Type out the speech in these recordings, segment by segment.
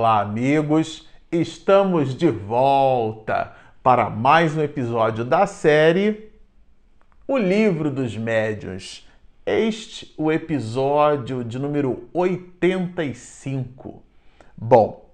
Olá, amigos! Estamos de volta para mais um episódio da série O Livro dos Médiuns. Este o episódio de número 85. Bom,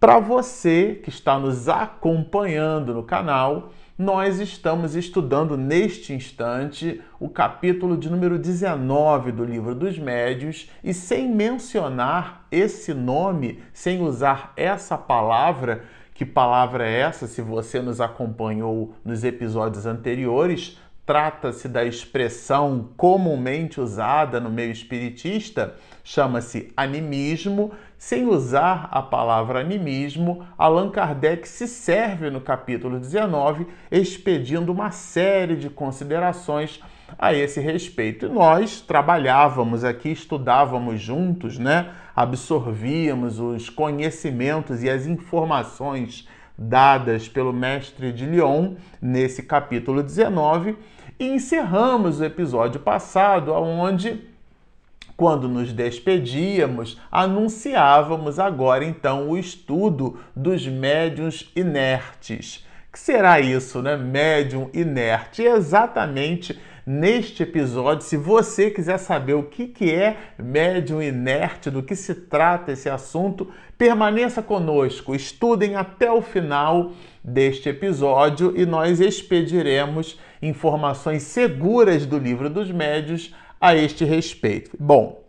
para você que está nos acompanhando no canal, nós estamos estudando neste instante o capítulo de número 19 do Livro dos Médios e sem mencionar esse nome, sem usar essa palavra, que palavra é essa? Se você nos acompanhou nos episódios anteriores, trata-se da expressão comumente usada no meio espiritista, chama-se animismo. Sem usar a palavra animismo, Allan Kardec se serve no capítulo 19, expedindo uma série de considerações a esse respeito. E nós trabalhávamos aqui, estudávamos juntos, né? absorvíamos os conhecimentos e as informações dadas pelo mestre de Lyon nesse capítulo 19 e encerramos o episódio passado onde quando nos despedíamos, anunciávamos agora então o estudo dos médiums inertes. Que será isso, né? Médium inerte. exatamente neste episódio. Se você quiser saber o que, que é médium inerte, do que se trata esse assunto, permaneça conosco, estudem até o final deste episódio e nós expediremos informações seguras do livro dos médios a este respeito. Bom,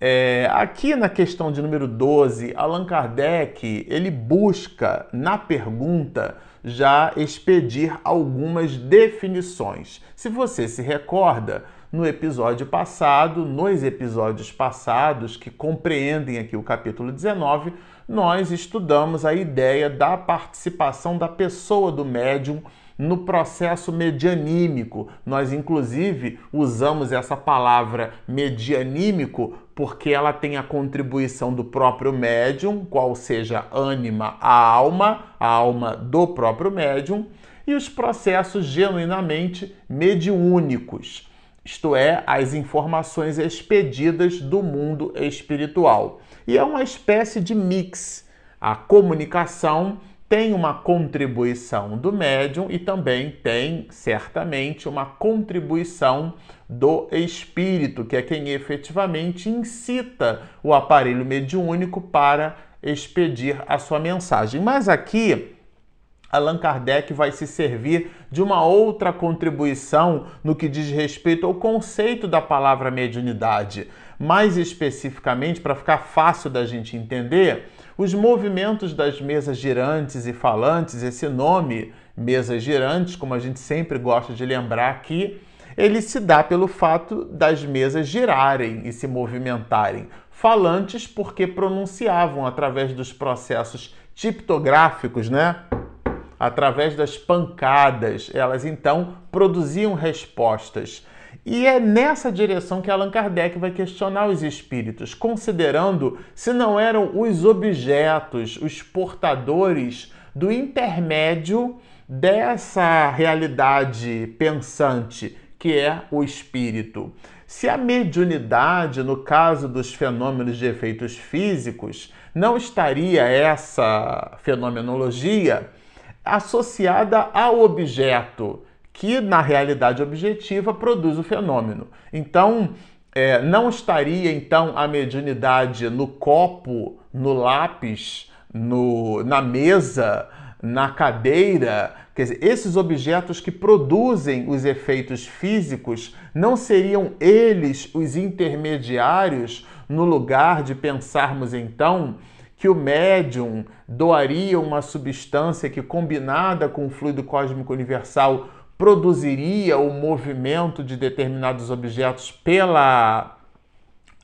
é, aqui na questão de número 12, Allan Kardec ele busca na pergunta já expedir algumas definições. Se você se recorda, no episódio passado, nos episódios passados que compreendem aqui o capítulo 19, nós estudamos a ideia da participação da pessoa do médium no processo medianímico. Nós, inclusive, usamos essa palavra medianímico porque ela tem a contribuição do próprio médium, qual seja ânima, a alma, a alma do próprio médium, e os processos genuinamente mediúnicos, isto é, as informações expedidas do mundo espiritual. E é uma espécie de mix. A comunicação tem uma contribuição do médium e também tem, certamente, uma contribuição do espírito, que é quem efetivamente incita o aparelho mediúnico para expedir a sua mensagem. Mas aqui. Allan Kardec vai se servir de uma outra contribuição no que diz respeito ao conceito da palavra mediunidade. Mais especificamente, para ficar fácil da gente entender, os movimentos das mesas girantes e falantes, esse nome, mesas girantes, como a gente sempre gosta de lembrar aqui, ele se dá pelo fato das mesas girarem e se movimentarem. Falantes porque pronunciavam através dos processos tiptográficos, né? Através das pancadas, elas então produziam respostas. E é nessa direção que Allan Kardec vai questionar os espíritos, considerando se não eram os objetos, os portadores do intermédio dessa realidade pensante que é o espírito. Se a mediunidade, no caso dos fenômenos de efeitos físicos, não estaria essa fenomenologia associada ao objeto que na realidade objetiva produz o fenômeno. Então, é, não estaria então a mediunidade no copo, no lápis, no, na mesa, na cadeira. Quer dizer, esses objetos que produzem os efeitos físicos não seriam eles os intermediários no lugar de pensarmos então que o médium doaria uma substância que, combinada com o fluido cósmico universal, produziria o movimento de determinados objetos pela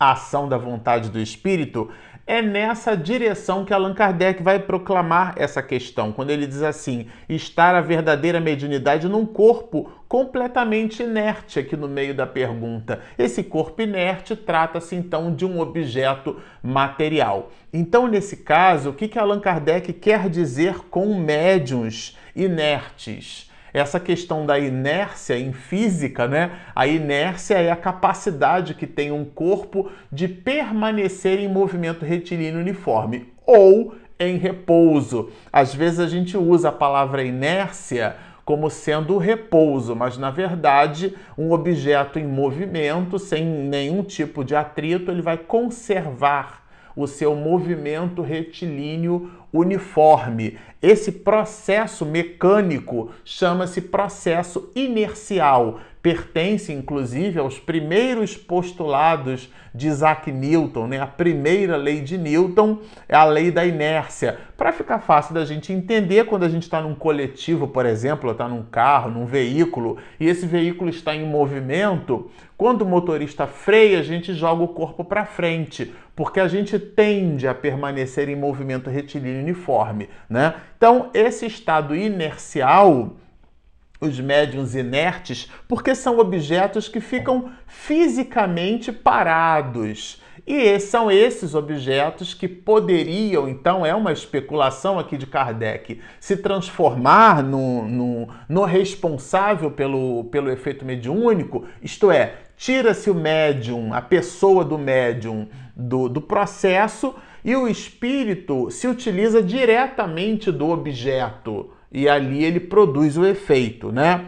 ação da vontade do espírito, é nessa direção que Allan Kardec vai proclamar essa questão, quando ele diz assim: estar a verdadeira mediunidade num corpo completamente inerte, aqui no meio da pergunta. Esse corpo inerte trata-se então de um objeto material. Então, nesse caso, o que, que Allan Kardec quer dizer com médiums inertes? Essa questão da inércia em física, né? A inércia é a capacidade que tem um corpo de permanecer em movimento retilíneo uniforme ou em repouso. Às vezes a gente usa a palavra inércia como sendo repouso, mas na verdade, um objeto em movimento, sem nenhum tipo de atrito, ele vai conservar o seu movimento retilíneo uniforme. Esse processo mecânico chama-se processo inercial pertence inclusive aos primeiros postulados de Isaac Newton, né? A primeira lei de Newton é a lei da inércia. Para ficar fácil da gente entender, quando a gente está num coletivo, por exemplo, está num carro, num veículo, e esse veículo está em movimento, quando o motorista freia, a gente joga o corpo para frente, porque a gente tende a permanecer em movimento retilíneo uniforme, né? Então, esse estado inercial os médiums inertes, porque são objetos que ficam fisicamente parados. E são esses objetos que poderiam, então, é uma especulação aqui de Kardec, se transformar no, no, no responsável pelo, pelo efeito mediúnico, isto é, tira-se o médium, a pessoa do médium do, do processo e o espírito se utiliza diretamente do objeto e ali ele produz o efeito, né?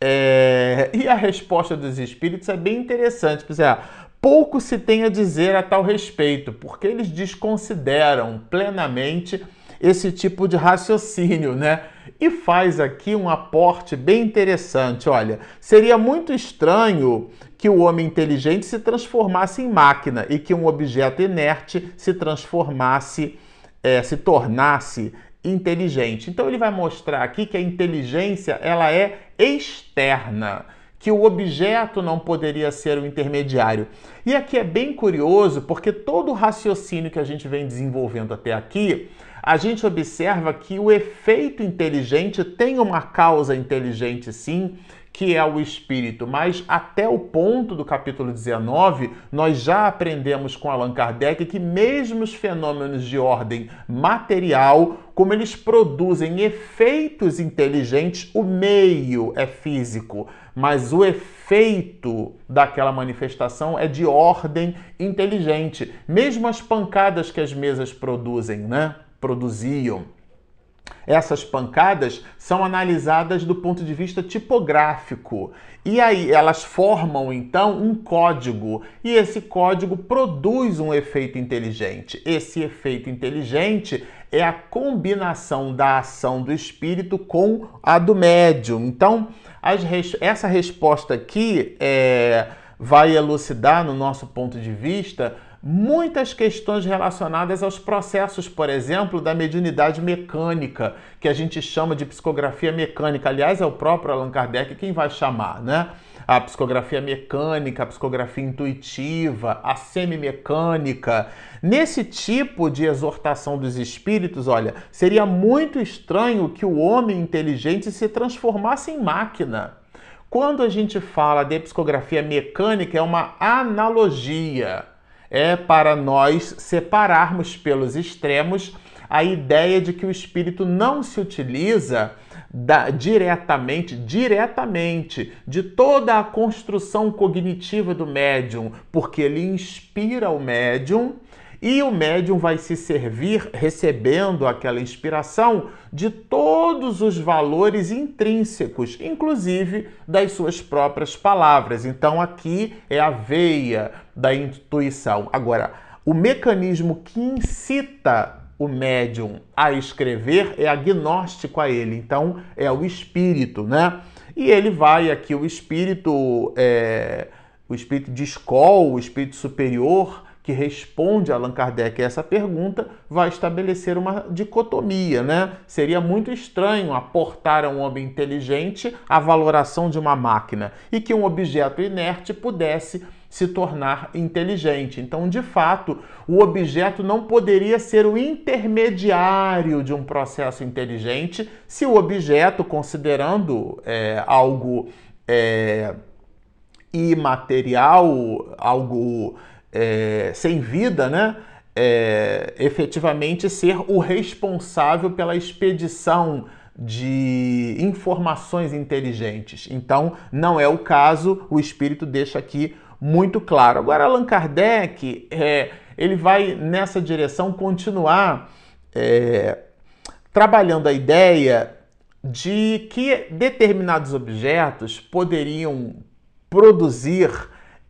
É... E a resposta dos espíritos é bem interessante, porque ah, pouco se tem a dizer a tal respeito, porque eles desconsideram plenamente esse tipo de raciocínio, né? E faz aqui um aporte bem interessante. Olha, seria muito estranho que o homem inteligente se transformasse em máquina e que um objeto inerte se transformasse, é, se tornasse inteligente. Então ele vai mostrar aqui que a inteligência ela é externa, que o objeto não poderia ser o intermediário. E aqui é bem curioso, porque todo o raciocínio que a gente vem desenvolvendo até aqui, a gente observa que o efeito inteligente tem uma causa inteligente sim, que é o espírito, mas até o ponto do capítulo 19, nós já aprendemos com Allan Kardec que mesmo os fenômenos de ordem material, como eles produzem efeitos inteligentes, o meio é físico, mas o efeito daquela manifestação é de ordem inteligente. Mesmo as pancadas que as mesas produzem, né? Produziam essas pancadas são analisadas do ponto de vista tipográfico. E aí elas formam então um código, e esse código produz um efeito inteligente. Esse efeito inteligente é a combinação da ação do espírito com a do médium. Então, res... essa resposta aqui é... vai elucidar, no nosso ponto de vista, muitas questões relacionadas aos processos, por exemplo, da mediunidade mecânica, que a gente chama de psicografia mecânica. Aliás, é o próprio Allan Kardec quem vai chamar, né? A psicografia mecânica, a psicografia intuitiva, a semimecânica. Nesse tipo de exortação dos espíritos, olha, seria muito estranho que o homem inteligente se transformasse em máquina. Quando a gente fala de psicografia mecânica, é uma analogia é para nós separarmos pelos extremos a ideia de que o espírito não se utiliza da, diretamente, diretamente de toda a construção cognitiva do médium, porque ele inspira o médium e o médium vai se servir, recebendo aquela inspiração, de todos os valores intrínsecos, inclusive das suas próprias palavras. Então, aqui é a veia da intuição. Agora, o mecanismo que incita o médium a escrever é agnóstico a ele, então é o espírito, né? E ele vai aqui, o espírito, é, o espírito de escola, o espírito superior, que responde a Allan Kardec essa pergunta vai estabelecer uma dicotomia, né? Seria muito estranho aportar a um homem inteligente a valoração de uma máquina e que um objeto inerte pudesse se tornar inteligente. Então, de fato, o objeto não poderia ser o intermediário de um processo inteligente se o objeto, considerando é, algo é, imaterial, algo é, sem vida, né? É, efetivamente ser o responsável pela expedição de informações inteligentes. Então, não é o caso, o espírito deixa aqui muito claro. Agora, Allan Kardec, é, ele vai nessa direção continuar é, trabalhando a ideia de que determinados objetos poderiam produzir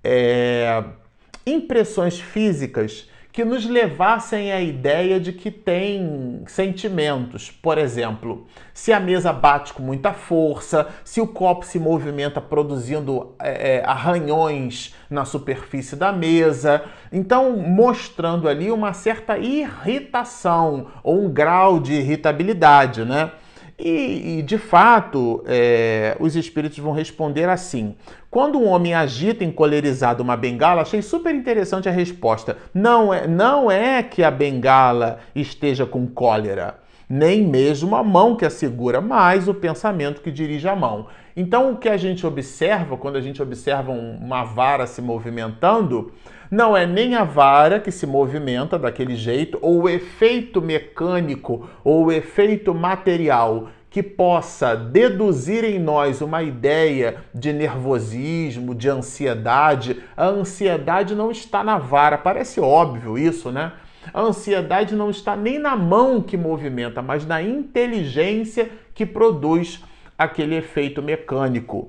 é, impressões físicas que nos levassem à ideia de que tem sentimentos. Por exemplo, se a mesa bate com muita força, se o copo se movimenta produzindo é, é, arranhões na superfície da mesa. Então, mostrando ali uma certa irritação ou um grau de irritabilidade, né? E, e de fato, é, os espíritos vão responder assim. Quando um homem agita encolerizado uma bengala, achei super interessante a resposta. Não é, não é que a bengala esteja com cólera, nem mesmo a mão que a segura, mas o pensamento que dirige a mão. Então, o que a gente observa, quando a gente observa uma vara se movimentando, não é nem a vara que se movimenta daquele jeito, ou o efeito mecânico, ou o efeito material que possa deduzir em nós uma ideia de nervosismo, de ansiedade. A ansiedade não está na vara, parece óbvio isso, né? A ansiedade não está nem na mão que movimenta, mas na inteligência que produz aquele efeito mecânico.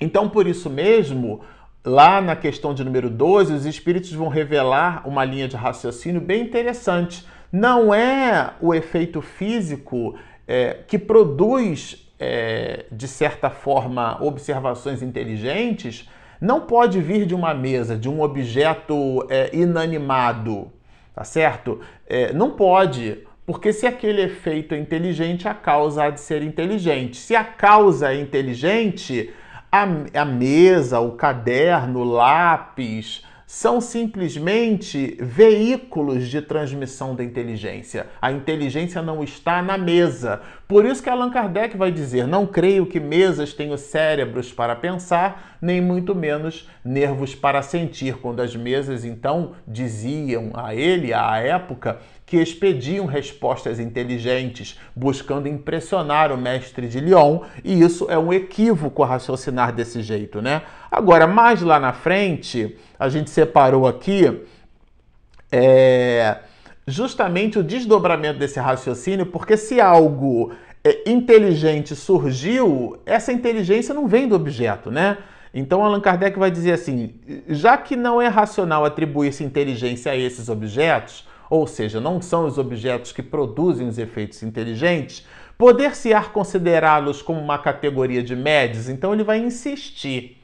Então, por isso mesmo, lá na questão de número 12, os espíritos vão revelar uma linha de raciocínio bem interessante. Não é o efeito físico é, que produz, é, de certa forma, observações inteligentes, não pode vir de uma mesa, de um objeto é, inanimado, tá certo? É, não pode. Porque se aquele efeito é inteligente, a causa há de ser inteligente. Se a causa é inteligente, a, a mesa, o caderno, o lápis, são simplesmente veículos de transmissão da inteligência. A inteligência não está na mesa. Por isso que Allan Kardec vai dizer: não creio que mesas tenham cérebros para pensar, nem muito menos nervos para sentir. Quando as mesas então diziam a ele, à época, que expediam respostas inteligentes, buscando impressionar o mestre de Lyon, e isso é um equívoco raciocinar desse jeito, né? Agora, mais lá na frente, a gente separou aqui é, justamente o desdobramento desse raciocínio, porque se algo é, inteligente surgiu, essa inteligência não vem do objeto, né? Então Allan Kardec vai dizer assim: já que não é racional atribuir-se inteligência a esses objetos, ou seja, não são os objetos que produzem os efeitos inteligentes, poder-se-á considerá-los como uma categoria de médios, então ele vai insistir.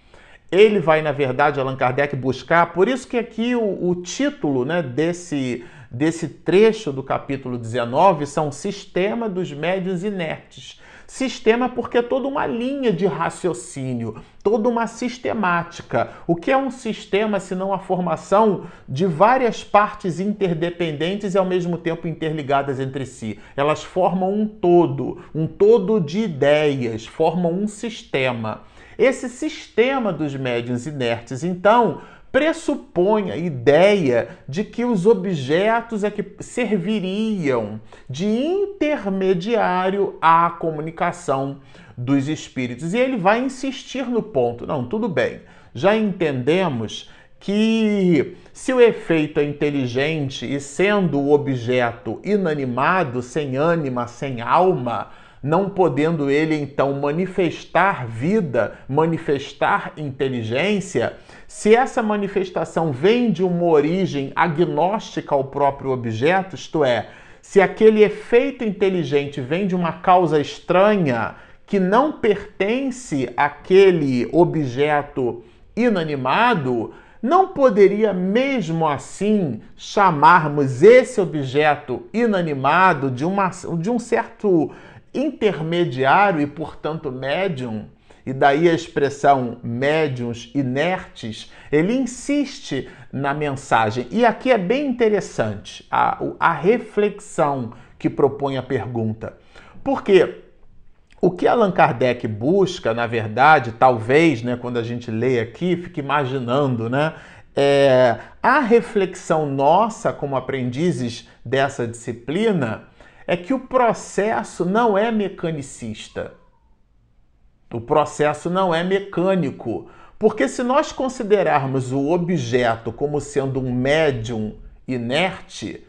Ele vai, na verdade, Allan Kardec buscar, por isso que aqui o, o título né, desse, desse trecho do capítulo 19 são Sistema dos Médios Inertes. Sistema porque é toda uma linha de raciocínio, toda uma sistemática. O que é um sistema se não a formação de várias partes interdependentes e ao mesmo tempo interligadas entre si? Elas formam um todo, um todo de ideias, formam um sistema. Esse sistema dos médiuns inertes, então, pressupõe a ideia de que os objetos é que serviriam de intermediário à comunicação dos espíritos. E ele vai insistir no ponto. Não, tudo bem. Já entendemos que se o efeito é inteligente e sendo o objeto inanimado, sem ânima, sem alma, não podendo ele então manifestar vida, manifestar inteligência, se essa manifestação vem de uma origem agnóstica ao próprio objeto, isto é, se aquele efeito inteligente vem de uma causa estranha que não pertence àquele objeto inanimado, não poderia mesmo assim chamarmos esse objeto inanimado de, uma, de um certo intermediário e, portanto, médium, e daí a expressão médiums inertes, ele insiste na mensagem. E aqui é bem interessante a, a reflexão que propõe a pergunta. Porque o que Allan Kardec busca, na verdade, talvez, né, quando a gente lê aqui, fique imaginando, né, é, a reflexão nossa como aprendizes dessa disciplina é que o processo não é mecanicista. O processo não é mecânico. Porque se nós considerarmos o objeto como sendo um médium inerte,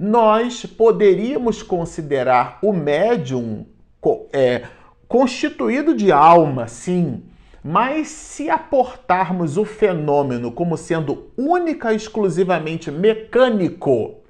nós poderíamos considerar o médium é, constituído de alma, sim, mas se aportarmos o fenômeno como sendo única e exclusivamente mecânico,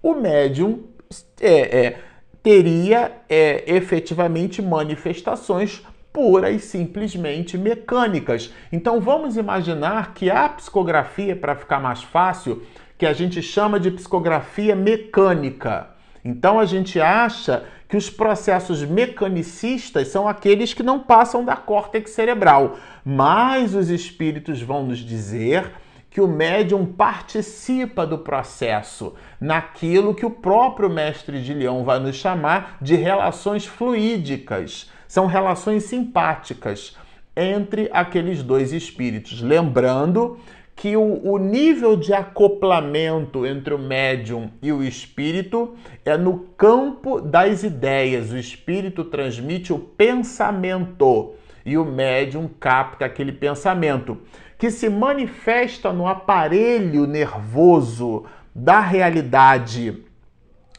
o médium é, é, teria é, efetivamente manifestações puras e simplesmente mecânicas. Então vamos imaginar que a psicografia, para ficar mais fácil, que a gente chama de psicografia mecânica. Então a gente acha que os processos mecanicistas são aqueles que não passam da córtex cerebral, mas os espíritos vão nos dizer que o médium participa do processo, naquilo que o próprio mestre de Leão vai nos chamar de relações fluídicas. São relações simpáticas entre aqueles dois espíritos. Lembrando que o, o, nível de acoplamento entre o médium e o espírito é no campo das ideias. O espírito transmite o pensamento e o médium capta aquele pensamento que se manifesta no aparelho nervoso da realidade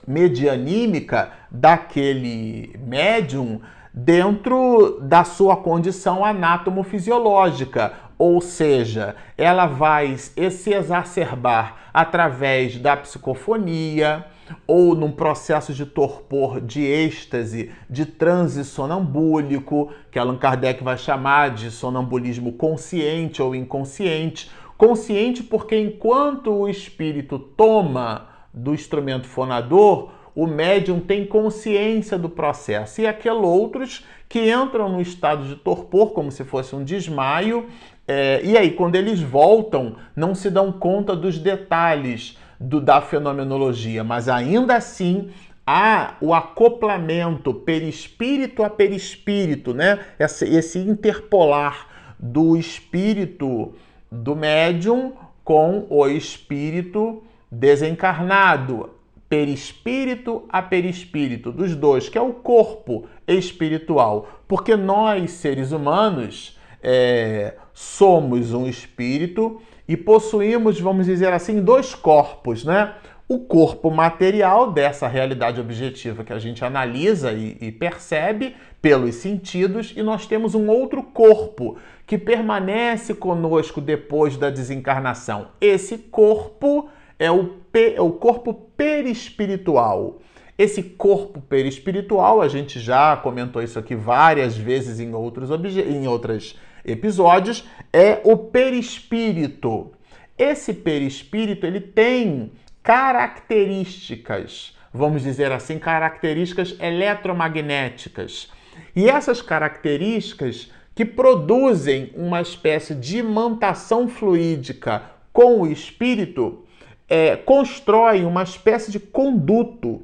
medianímica daquele médium dentro da sua condição anátomo-fisiológica, ou seja, ela vai se exacerbar através da psicofonia, ou num processo de torpor, de êxtase, de transe sonambúlico, que Allan Kardec vai chamar de sonambulismo consciente ou inconsciente. Consciente porque enquanto o espírito toma do instrumento fonador, o médium tem consciência do processo. E aqueles outros que entram no estado de torpor, como se fosse um desmaio, é, e aí, quando eles voltam, não se dão conta dos detalhes do, da fenomenologia, mas ainda assim há o acoplamento perispírito a perispírito, né? Esse, esse interpolar do espírito do médium com o espírito desencarnado, perispírito a perispírito, dos dois, que é o corpo espiritual. Porque nós, seres humanos, é, somos um espírito e possuímos, vamos dizer assim, dois corpos, né? O corpo material dessa realidade objetiva que a gente analisa e, e percebe pelos sentidos, e nós temos um outro corpo que permanece conosco depois da desencarnação. Esse corpo é o, é o corpo perispiritual. Esse corpo perispiritual, a gente já comentou isso aqui várias vezes em outros, em outras episódios, é o perispírito. Esse perispírito ele tem características, vamos dizer assim, características eletromagnéticas. E essas características que produzem uma espécie de imantação fluídica com o espírito, é, constroem uma espécie de conduto,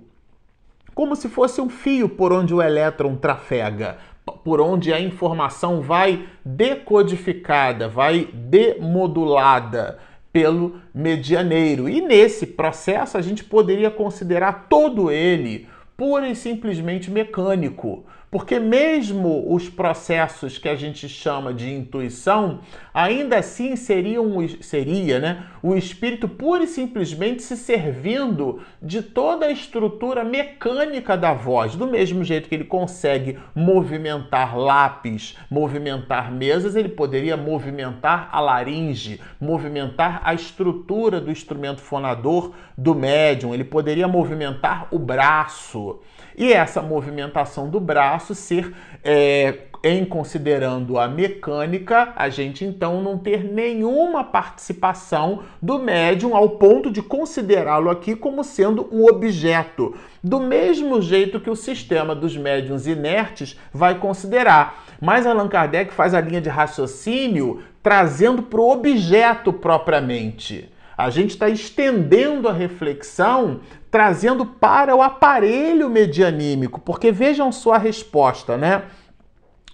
como se fosse um fio por onde o elétron trafega por onde a informação vai decodificada, vai demodulada pelo medianeiro. E nesse processo a gente poderia considerar todo ele pura e simplesmente mecânico. Porque mesmo os processos que a gente chama de intuição, ainda assim seriam, seria né, o espírito pura e simplesmente se servindo de toda a estrutura mecânica da voz. Do mesmo jeito que ele consegue movimentar lápis, movimentar mesas, ele poderia movimentar a laringe, movimentar a estrutura do instrumento fonador do médium, ele poderia movimentar o braço. E essa movimentação do braço ser é, em considerando a mecânica, a gente então não ter nenhuma participação do médium ao ponto de considerá-lo aqui como sendo um objeto, do mesmo jeito que o sistema dos médiums inertes vai considerar. Mas Allan Kardec faz a linha de raciocínio trazendo para o objeto propriamente. A gente está estendendo a reflexão trazendo para o aparelho medianímico, porque vejam sua resposta, né,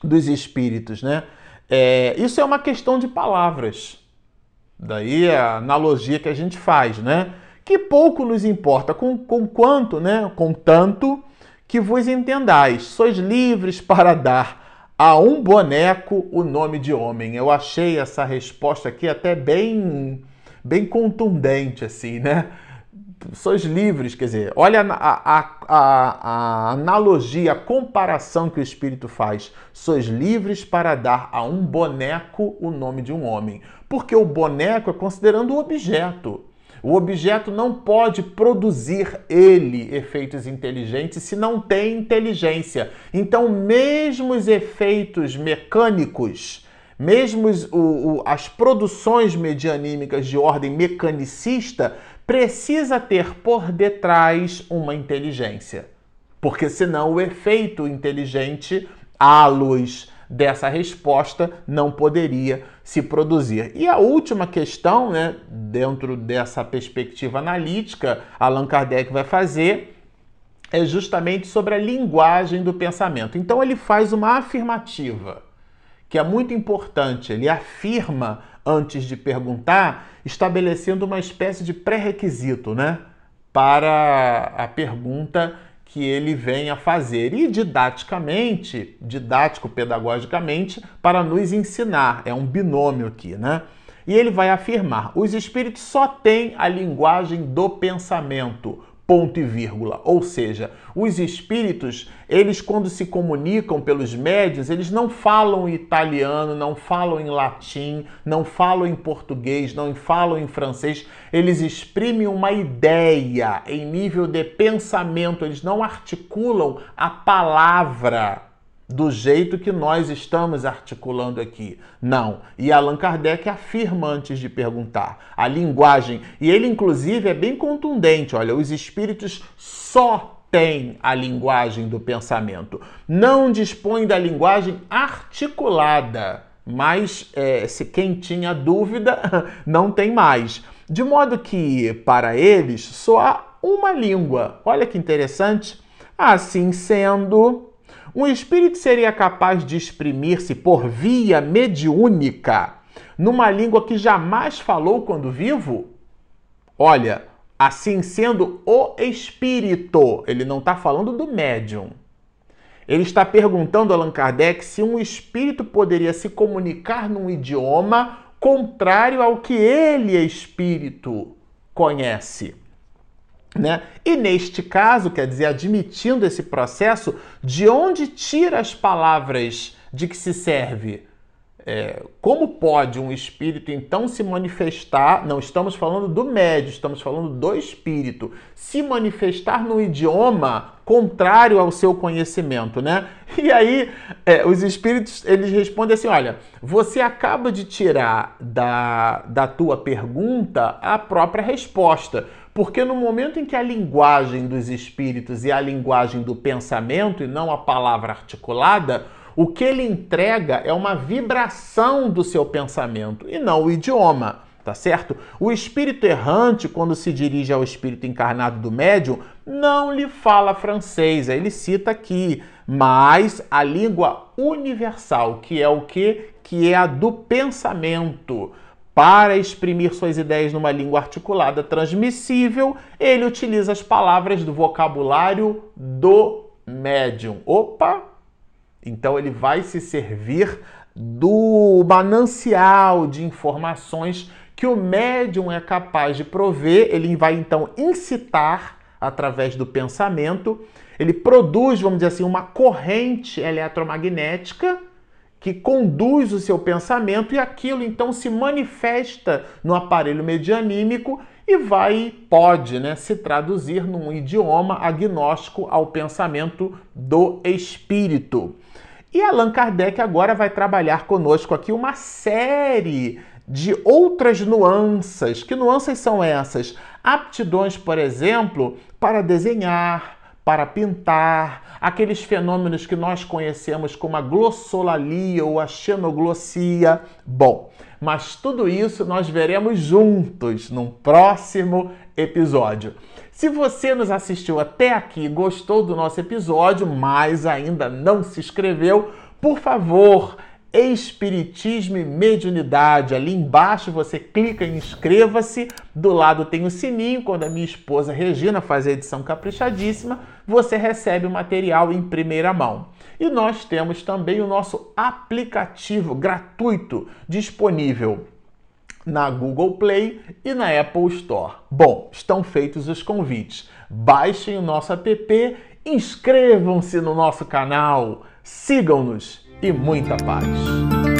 dos espíritos, né? É, isso é uma questão de palavras. Daí a analogia que a gente faz, né? Que pouco nos importa, com, com quanto, né? Com tanto que vos entendais. Sois livres para dar a um boneco o nome de homem. Eu achei essa resposta aqui até bem, bem contundente, assim, né? sois livres, quer dizer, olha a, a, a, a, analogia, a comparação que o Espírito faz. Sois livres para dar a um boneco o nome de um homem. Porque o boneco é considerando o objeto. O objeto não pode produzir ele efeitos inteligentes se não tem inteligência. Então, mesmo os efeitos mecânicos, mesmo o, o, as produções medianímicas de ordem mecanicista, precisa ter por detrás uma inteligência. Porque senão o efeito inteligente à luz dessa resposta não poderia se produzir. E a última questão, né, dentro dessa perspectiva analítica, Allan Kardec vai fazer é justamente sobre a linguagem do pensamento. Então ele faz uma afirmativa que é muito importante. Ele afirma antes de perguntar, estabelecendo uma espécie de pré-requisito, né, para a pergunta que ele vem a fazer e didaticamente, didático-pedagogicamente, para nos ensinar. É um binômio aqui, né? E ele vai afirmar: os espíritos só têm a linguagem do pensamento ponto e vírgula. Ou seja, os espíritos, eles quando se comunicam pelos médios, eles não falam italiano, não falam em latim, não falam em português, não falam em francês, eles exprimem uma ideia em nível de pensamento, eles não articulam a palavra do jeito que nós estamos articulando aqui. Não. E Allan Kardec afirma antes de perguntar. A linguagem, e ele inclusive é bem contundente, olha, os espíritos só têm a linguagem do pensamento. Não dispõem da linguagem articulada. Mas é, se quem tinha dúvida não tem mais. De modo que, para eles, só há uma língua. Olha que interessante. Assim sendo, um espírito seria capaz de exprimir-se por via mediúnica numa língua que jamais falou quando vivo? Olha, assim sendo o espírito, ele não está falando do médium. Ele está perguntando a Allan Kardec se um espírito poderia se comunicar num idioma contrário ao que ele, espírito, conhece. Né? E neste caso, quer dizer, admitindo esse processo, de onde tira as palavras de que se serve? É, como pode um espírito então se manifestar? Não estamos falando do médio, estamos falando do espírito, se manifestar no idioma contrário ao seu conhecimento, né? E aí é, os espíritos eles respondem assim: olha, você acaba de tirar da, da tua pergunta a própria resposta. Porque no momento em que a linguagem dos espíritos é a linguagem do pensamento e não a palavra articulada, o que ele entrega é uma vibração do seu pensamento e não o idioma, tá certo? O espírito errante, quando se dirige ao espírito encarnado do médium, não lhe fala francês, ele cita aqui, mas a língua universal, que é o que? Que é a do pensamento. Para exprimir suas ideias numa língua articulada transmissível, ele utiliza as palavras do vocabulário do médium. Opa! Então ele vai se servir do manancial de informações que o médium é capaz de prover, ele vai então incitar através do pensamento, ele produz, vamos dizer assim, uma corrente eletromagnética que conduz o seu pensamento e aquilo então se manifesta no aparelho medianímico e vai pode, né, se traduzir num idioma agnóstico ao pensamento do espírito. E Allan Kardec agora vai trabalhar conosco aqui uma série de outras nuances. Que nuances são essas? Aptidões, por exemplo, para desenhar, para pintar, aqueles fenômenos que nós conhecemos como a glossolalia ou a xenoglossia. Bom, mas tudo isso nós veremos juntos num próximo episódio. Se você nos assistiu até aqui, gostou do nosso episódio, mas ainda não se inscreveu, por favor, Espiritismo e Mediunidade. Ali embaixo você clica em inscreva-se. Do lado tem o sininho. Quando a minha esposa Regina faz a edição caprichadíssima, você recebe o material em primeira mão. E nós temos também o nosso aplicativo gratuito disponível na Google Play e na Apple Store. Bom, estão feitos os convites. Baixem o nosso app, inscrevam-se no nosso canal, sigam-nos e muita paz.